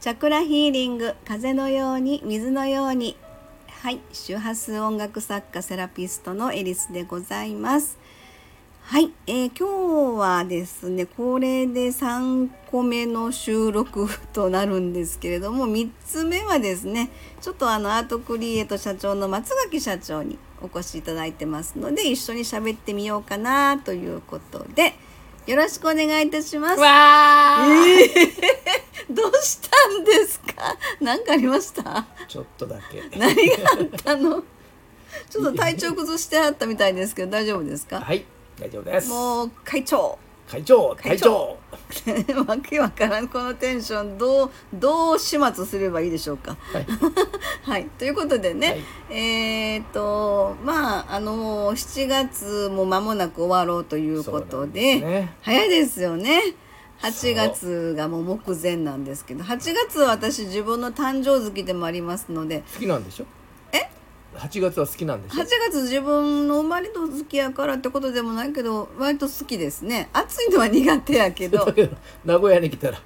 チャクラヒーリング風のように水のように。はい周波数音楽作家セラピストのエリスでございます。はい、えー、今日はですねこれで3個目の収録 となるんですけれども3つ目はですねちょっとあのアートクリエイト社長の松垣社長にお越しいただいてますので一緒に喋ってみようかなということでよろしくお願いいたします。わー、え ーどうしたんですか？何かありました？ちょっとだけ。何があったの？ちょっと体調崩してあったみたいですけど大丈夫ですか？はい大丈夫です。もう会長。会長会長。わけわからんこのテンションどうどう始末すればいいでしょうか？はい。はいということでね、はい。えーっとまああの7月も間もなく終わろうということでね。早いですよね8月がもう目前なんですけど8月は私自分の誕生月でもありますので好きなんでしょ？8月は好きなんでし8ょ月自分の生まれと好きやからってことでもないけど割と好きですね。暑いのは苦手やけど。だけど名古屋に来たら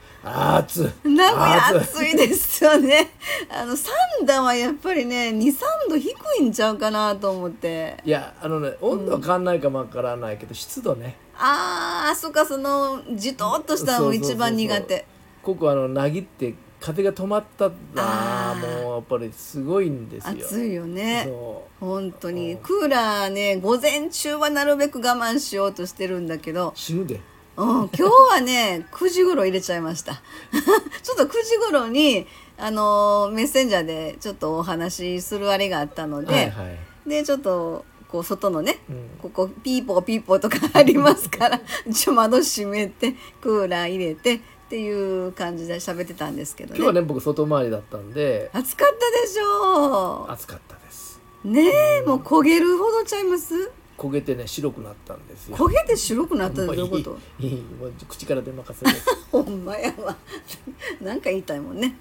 暑い。名古屋暑いですよね。あの三段はやっぱりね23度低いんちゃうかなと思って。いやあのね温度は変わんないかもわからないけど、湿度ね。あーあそっかそのじとっとしたのも一番苦手。ここあのなぎって風が止まったらあー。もうやっぱりすごいんですよ。暑いよね。そ本当に。う。んクーラーね午前中はなるべく我慢しようとしてるんだけど。う、死ぬで。うん、今日はね9時頃入れちゃいました。ちょっと9時頃にあのメッセンジャーでちょっとお話しするあれがあったので、はいはい、でちょっとこう外のねうん、ここピーポーピーポーとかありますから 一応窓閉めてクーラー入れてっていう感じで喋ってたんですけどね。今日はね僕外回りだったんで。暑かったでしょ。暑かったです。うねえもう焦げるほどちゃいます？焦げてね白くなったんですよ。焦げて白くなったどういうこと？いい口から出任せです。ほんまやわ。なんか言いたいもんね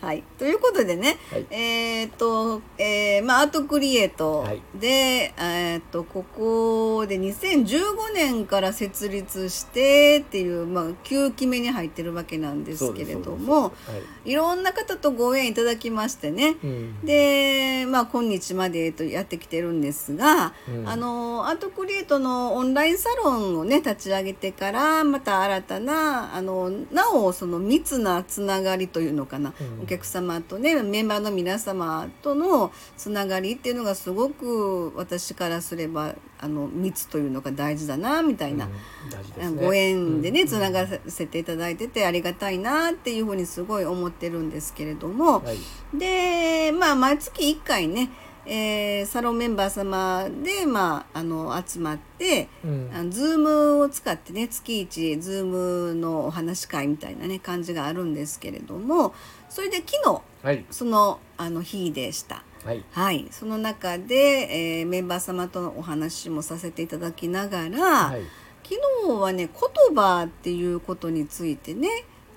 はい。ということでね、はい。えっ、と、えーまあ、アートクリエイトはい。で、えっ、とここで2015年から設立してっていう、まあ、9期目に入ってるわけなんですけれどもはい。いろんな方とご縁いただきましてね。うん。でまあ今日までとやってきてるんですが、うん。あのアートクリエイトのオンラインサロンをね立ち上げてからまた新たなあのなおその密なつながりというのかな、うん。お客様とねメンバーの皆様とのつながりっていうのがすごく私からすればあの密というのが大事だなみたいな。うんね。ご縁でねうんつながらせていただいててありがたいなっていうふうにすごい思ってるんですけれども、はい。でまあ毎月1回ね、えーサロンメンバー様で、まあ、あの集まって、うん。あのズームを使ってね月1ズームのお話し会みたいなね感じがあるんですけれどもそれで昨日はい。そのあの日でした。はい。はい、その中で、えーメンバー様とのお話もさせていただきながら、はい。昨日はね言葉っていうことについてね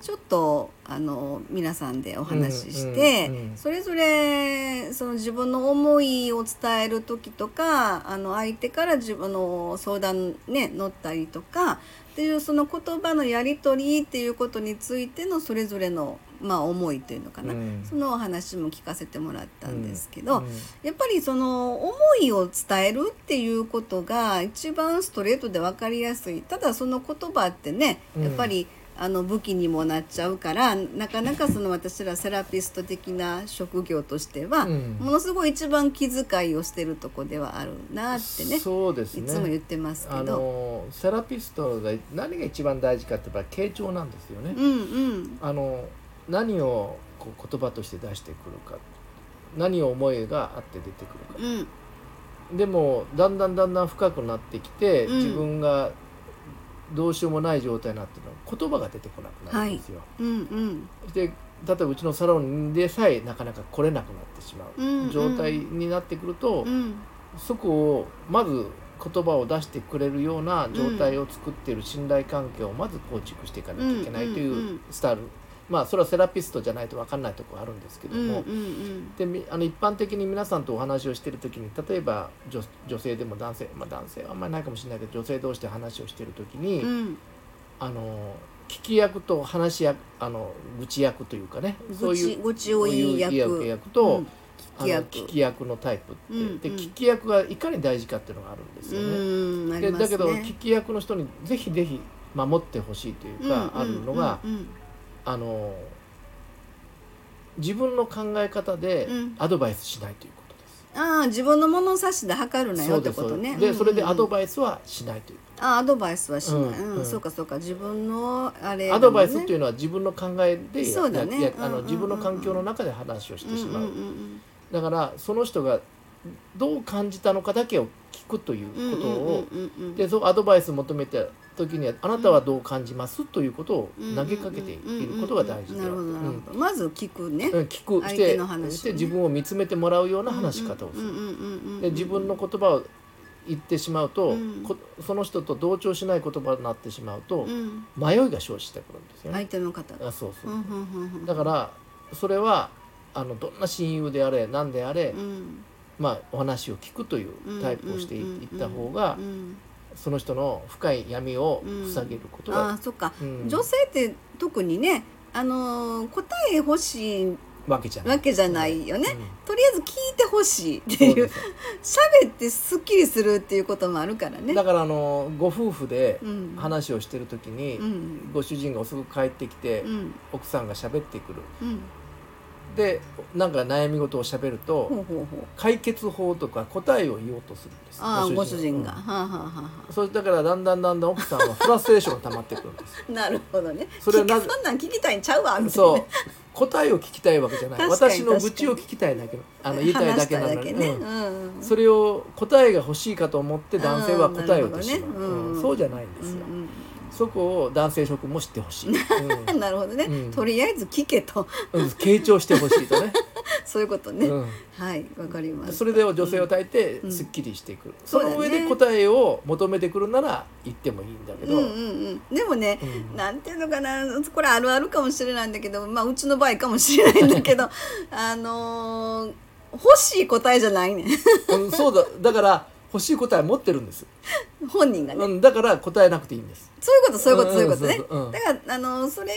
ちょっとあの皆さんでお話しして、うんうんうんそれぞれその自分の思いを伝える時とかあの相手から自分の相談ね乗ったりとかっていうその言葉のやり取りっていうことについてのそれぞれの、まあ、思いというのかな、うん。そのお話も聞かせてもらったんですけど、うんやっぱりその思いを伝えるっていうことが一番ストレートで分かりやすい。ただその言葉ってねうん。やっぱり、あの武器にもなっちゃうからなかなかその私らセラピスト的な職業としては、うん。ものすごい一番気遣いをしてるとこではあるなってねそうですね。いつも言ってますけあど。のセラピストが何が一番大事かって言ったら傾聴なんですよね、うんうん。あの何をこう言葉として出してくるか。何を思いがあって出てくるか。うん。でもだんだんだんだん深くなってきて、うん。自分がどうしようもない状態になってるの。言葉が出てこなくなるんですよ、うんうん。で例えばうちのサロンでさえなかなか来れなくなってしまう。んうん。う状態になってくると、うん。そこをまず言葉を出してくれるような状態を作っている信頼関係をまず構築していかなきゃいけないとうんうんういうん。スタイル、まあそれはセラピストじゃないと分かんないところあるんですけども、でみあの一般的に皆さんとお話をしている時に例えば女女性でも男性、まあ、男性はあんまりないかもしれないけど女性同士で話をしている時に、うん。あの聞き役と話し役あの愚痴役というかねそういう愚痴を言い役。役と、うん。聞き役。のタイプって、うんうん。で聞き役がいかに大事かっていうのがあるんですよね。うんあでだけど聞き役の人にぜひぜひ守ってほしいというか、あるのが、あの自分の考え方でうん。アドバイスしないということです。ああ自分の物差しで測るなよってことね。でそれでアドイバイスはしないという、スあアドバイスはしない、ううんんうん。そうかそうか自分のあれ、アドバイスってういうのは自分の考えでやそうだね。やあうんうんうん。うんの自分の環境の中で話をしてしまう、んんだからその人がどう感じたのかだけを聞くといううんうんことを、うんうんうん。でそうアドバイス求めた時にはあなたはどう感じますということを投げかけていることが大事である。なるほどなるうんまず聞くね、うん聞く。相手してして自分を見つめてもらうような話し方をする。うんうんうんうんうんで自分の言葉を言ってしまうと、うん。こその人と同調しない言葉になってしまうと、うん。迷いが生じてくるんですよね。相手の方あそうそう。うんうんうんうん。だからそれはあのどんな親友であれ何であれ、うん。まあ、お話を聞くというタイプをしていいった方がうんうんその人の深い闇を塞げることが、ああそっか、うん。女性って特にねあのー答え欲しいわけじゃない。わけじゃない。よね、うん。とりあえず聞いてほしいっていう。喋ってすっきりするっていうこともあるからね。だからあのご夫婦でうん。話をしてる時に、うん。ご主人が遅く帰ってきて、うん。奥さんが喋ってくる。うんでなんか悩み事を喋ると、ほうほうほう。解決法とか答えを言おうとするんです。ああご主人が、うん。はあはあはあはそれだからだんだんだんだん奥さんはフラストレーションが溜まってくるんですあ なるほどね。それはなそんなん聞きたいんちゃうわみたいな。そう。答えを聞きたいわけじゃない。私の愚痴を聞きたいだけのあの言いたいだけなのに、ね、うん。うんうんそれを答えが欲しいかと思って男性は答えを言ってしまう、ね。うん。うん。そうじゃないんですよ、うんそこを男性諸君も知ってほしい、う うん。なるほどね、うん。とりあえず聞けと。傾聴してほしいとね、そういうことね、うん。はいわかりますそれで女性を抱いてうん。すっきりしてくる、その上で答えを求めてくるなら言ってもいいんだけど、うんうんうん。でもね、うん。なんていうのかな。これあるあるかもしれないんだけどまあうちの場合かもしれないんだけど あのー欲しい答えじゃないね。んそうだ。だから欲しい答え持ってるんです、本人がね、うん、だから答えなくていいんです。そういうことそういうことうんそういうことね、だからあのそれ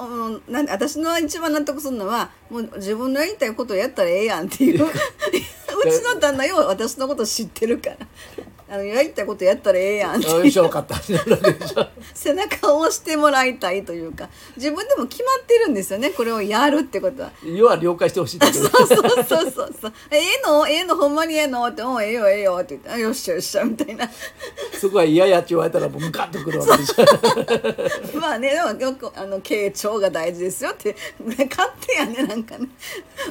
うんなんで私の一番納得するのはもう自分のやりたいことをやったらええやんっていう。うちの旦那よ私のこと知ってるからあのやりたいことやったらええやん。ってあよし分かった。ってなるわけでしょ背中を押してもらいたいというか。自分でも決まってるんですよね。これをやるってことは。要は了解してほしい そうそうそうそうそう「ええの？ええの？ほんまにええの?」って「うんええよええよ」って言ってあ「よっしゃよっしゃ」みたいな。そこは嫌やって言われたらもうムカッとくるわけでしょまあねでもよくあの傾聴が大事ですよって。勝手やねなんかね。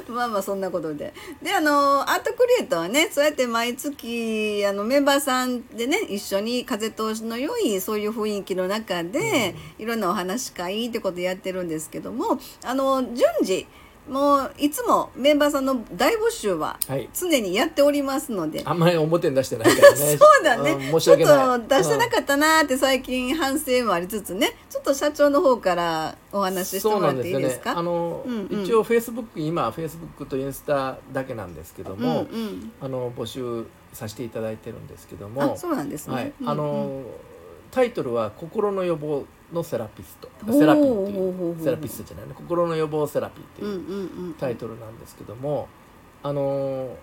まあまあそんなことで。であのアートクリエイターはねそうやって毎月あのメンバーさんでね一緒に風通しの良いそういう雰囲気の中で、いろんなお話し会ってことやってるんですけどもあの順次もういつもメンバーさんの大募集ははい。常にやっておりますので、あんまり表に出してないからね。そうだね、ん申しちょっと出してなかったなーって最近反省もありつつね。ちょっと社長の方からお話ししてもらっていいですか？あの、うんうん一応フェイスブック今フェイスブックとインスタだけなんですけども、うんうん。あの募集させていただいてるんですけども。あそうなんですね、はい、うんあのタイトルは「心の予防のセラピスト」セラピーっていほうセラピストじゃないね。心の予防セラピーっていううんタイトルなんですけども、あの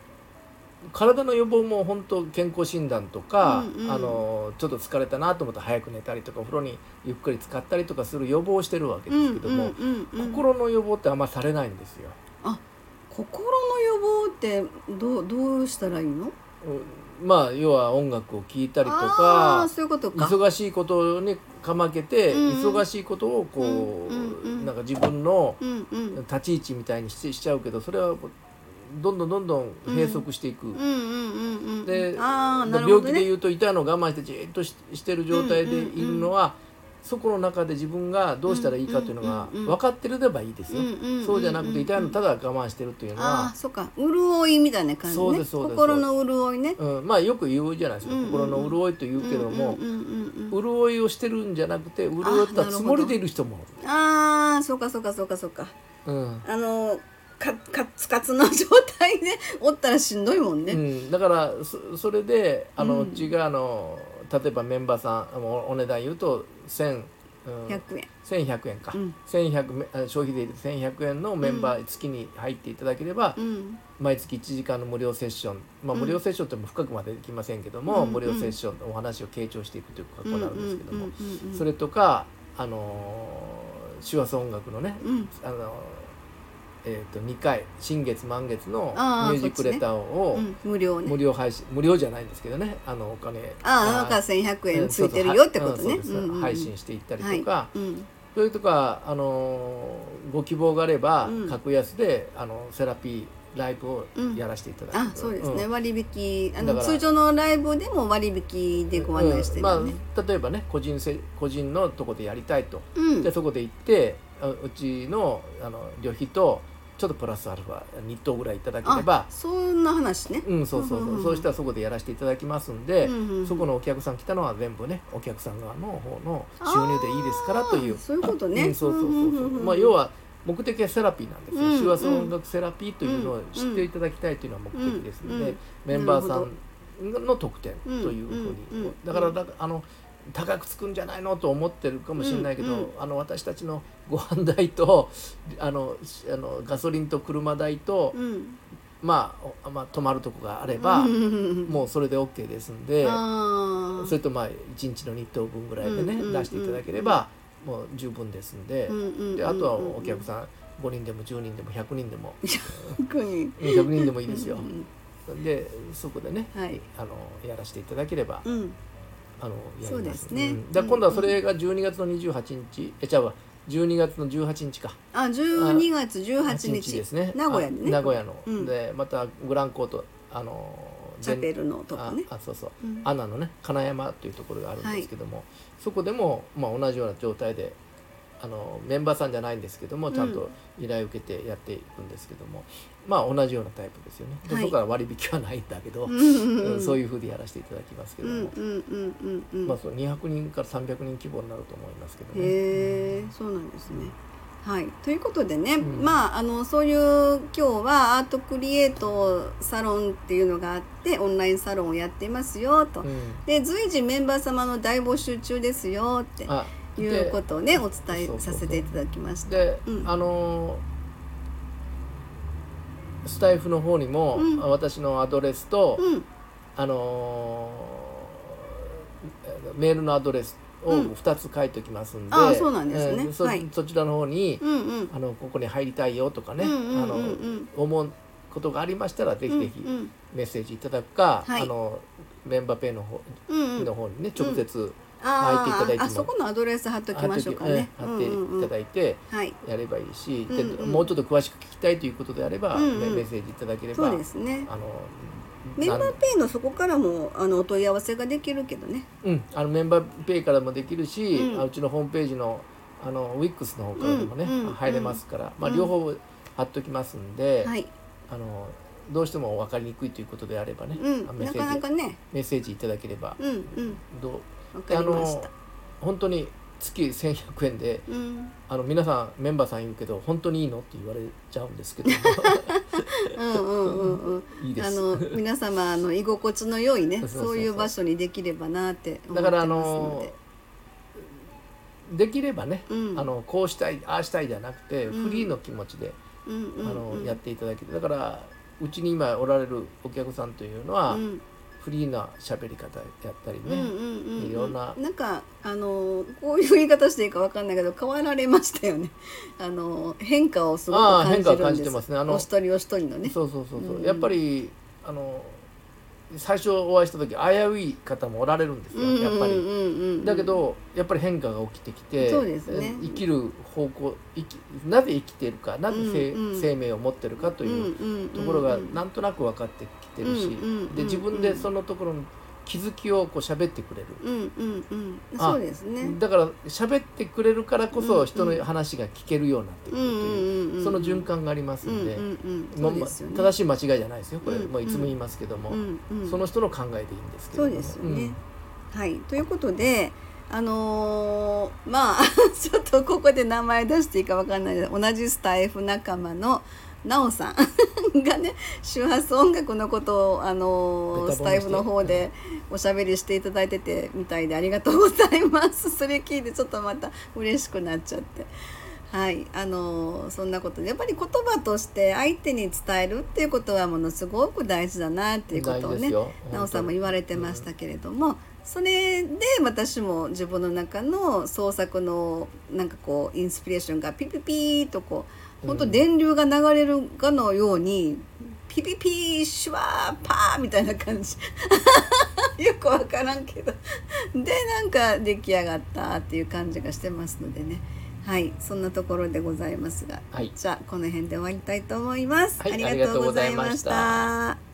体の予防も本当健康診断とか、うんうん。あのちょっと疲れたなと思ったら早く寝たりとかお風呂にゆっくり浸かったりとかする予防をしてるわけですけども、心の予防ってあんまされないんですよ。心の予防ってどうどうしたらいいの？うんまあ要は音楽を聴いたりとあかういうことか。忙しいことにかまけて、うん。忙しいことをこう、なんか自分の立ち位置みたいにししちゃうけどそれはどんどんどんどん閉塞していく。で病気でいうと痛いのを我慢してじーっとししてる状態でいるのは、そこの中で自分がどうしたらいいかというのが分かってればいいですよ、そうじゃなくて痛いのただ我慢してるっていうのあはあ、そっか。潤いみたいな感じね。そうですそうです。心の潤いね。うん、まあよく言うじゃないですか、心の潤いと言うけども、潤いをしてるんじゃなくて潤ったつもりでいる人もああそうかそうかそうかそうか。うん。あのかカツカツの状態でおったらしんどいもんね、うん、だからそそれであの、ううんちがあの例えばメンバーさんおお値段言うと1000うん100円。1100円か、うん。1100めあ消費税で1100円のメンバー月に入っていただければ、うん。毎月1時間の無料セッション、まあ、うん。無料セッションっても深くまでできませんけども、うん無料セッションのお話を傾聴していくという格好になるんですけども、それとかあのー手話音楽のね、うん。あのーえー、と2回新月満月のミュージックレターをうん無料ね。無料配信無料じゃないんですけどね。あのお金。ああなんか1100円ついてるよってことね配信していったりとか、はいうんそれとか、あのーご希望があれば、うん格安であのセラピーライブをやらせていただく、あそうですね、ん割引あの通常のライブでも割引でご案内してるよね、うんまあ、例えばね個人せ個人のとこでやりたいと、うんでそこで行ってあうちのあの旅費とちょっとプラスアルファ日当ぐらいいただければ。あそんな話ね、うんそうそうそう,、うんうんうんそうしたらそこでやらせていただきますんで、うんうんうん。そこのお客さん来たのは全部ねお客さん側の方の収入でいいですからという。そういうことね。うん、そうそうそうそう,、うんうんうんうんまあ要は目的はセラピーなんですよ、うんうん。手話音楽セラピーというのを知っていただきたいというのは目的ですので、うんうん。メンバーさんの特典というふうに、うんうんうんだからだあの高くつくんじゃないのと思ってるかもしれないけど、うんうん。あの私たちのご飯代とあのしあのガソリンと車代と、うん。まあ、おまあ泊まるとこがあれば、うん。もうそれで OK ですんで。それとまあ1日の日当分ぐらいでね、出していただければもう十分ですんで,、であとはお客さん5人でも10人でも100人でも特に100人でもいいですよ。う。ん。でそこでね、はい。あのやらせていただければ、うんあのやります。そうですねん。今度はそれが12月の28日。えちゃうわ。12月の18日か。あ12月18日。ですね。名古屋でね。あ名古屋の、うん。でまたグランコートあのチャペルのとこね。ああそうそう、うん。アナのね金山というところがあるんですけども、そこでも、まあ、同じような状態であのメンバーさんじゃないんですけどもちゃんと依頼を受けてやっていくんですけども、まあ同じようなタイプですよね。で、はい。そこから割引はないんだけど、うんうんうん。そういうふうでやらせていただきますけども、うんうんうんうんうん。まあ、その200人から300人規模になると思いますけどね。へえそうなんですね。はい、ということでね、うん。まああのそういう今日はアートクリエイトサロンっていうのがあってオンラインサロンをやってますよと、うん。で随時メンバー様の大募集中ですよってあいうことをねお伝えさせていただきました。で、うん。あのースタイフの方にも、うん。私のアドレスと、うん。あのーメールのアドレスをうん。2つ書いておきますんで、あそうなんですね。えーそはい。そちらの方に、うんうん。あのここに入りたいよとかね、うんうんうんうん。あの思うことがありましたらぜひぜひうん。メッセージいただくか、はい。あのメンバーペイの方うんうん。の方にね直接あ入っていただいてあそこのアドレス貼っときましょうかね。貼っていただいてはい。やればいいし、もうちょっと詳しく聞きたいということであれば、メメッセージいただければそうですね。あのメンバーペイのそこからもあのお問い合わせができるけどね。うん、あのメンバーペイからもできるし、うん。あうちのホームページのあの WIX の方からでもね、入れますから、まあ、うん両方貼っときますんで、はい。あのどうしても分かりにくいということであればね、なセージかなかね。メッセージいただければ、うんうん。どうわかりました。本当に月1100円でうん。あの皆さんメンバーさんいるけど本当にいいの？って言われちゃうんですけど。うんうんうんうん。いいです。あの皆様の居心地の良いねそういう場所にできればなって思ってますのので。できればね、うん。あのこうしたいああしたいじゃなくて、うん。フリーの気持ちで、うんうんあのうん。やっていただけて。だからうちに今おられるお客さんというのは、うんフリーな喋り方やったりね、うんうんうんうんいろんななんかあのこういう言い方していいかわかんないけど変わられましたよね。あの変化をすごく感じ変化を感じるんです。てますねあのお一人お一人のね。そうそうそうそう、うんやっぱりあの最初お会いした時危うい方もおられるんですよ、やっぱり。だけどやっぱり変化が起きてきてそうですね。生きる方向生きなぜ生きているかなぜ生,、うんうん。生命を持ってるかというところがなんとなく分かってきてるし、で自分でそのところの気づきをこう喋ってくれる、うんうんうん。あそうですね。だから喋ってくれるからこそ人の話が聞けるようになってくるという,、その循環がありますうんんで。正しい間違いじゃないですよこれ、うんもういつも言いますけども、その人の考えでいいんですけども。そうですよね。はい。ということで。あのーまあ ちょっとここで名前出していいかわかんない同じスタイフ仲間のなおさんがね 周波数音楽のことをあのスタイフの方でおしゃべりしていただいててみたいでありがとうございます。それ聞いてちょっとまた嬉しくなっちゃって。はい。あのそんなことでやっぱり言葉として相手に伝えるっていうことはものすごく大事だなっていうことをねなおさんも言われてましたけれども、うん、それで私も自分の中の創作のなんかこうインスピレーションがピピピーとこう本当電流が流れるかのように、ピピピーシュワーパーみたいな感じ。よく分からんけど。でなんか出来上がったっていう感じがしてますのでね。はいそんなところでございますが、はい、じゃあこの辺で終わりたいと思います、はい、ありがとうございました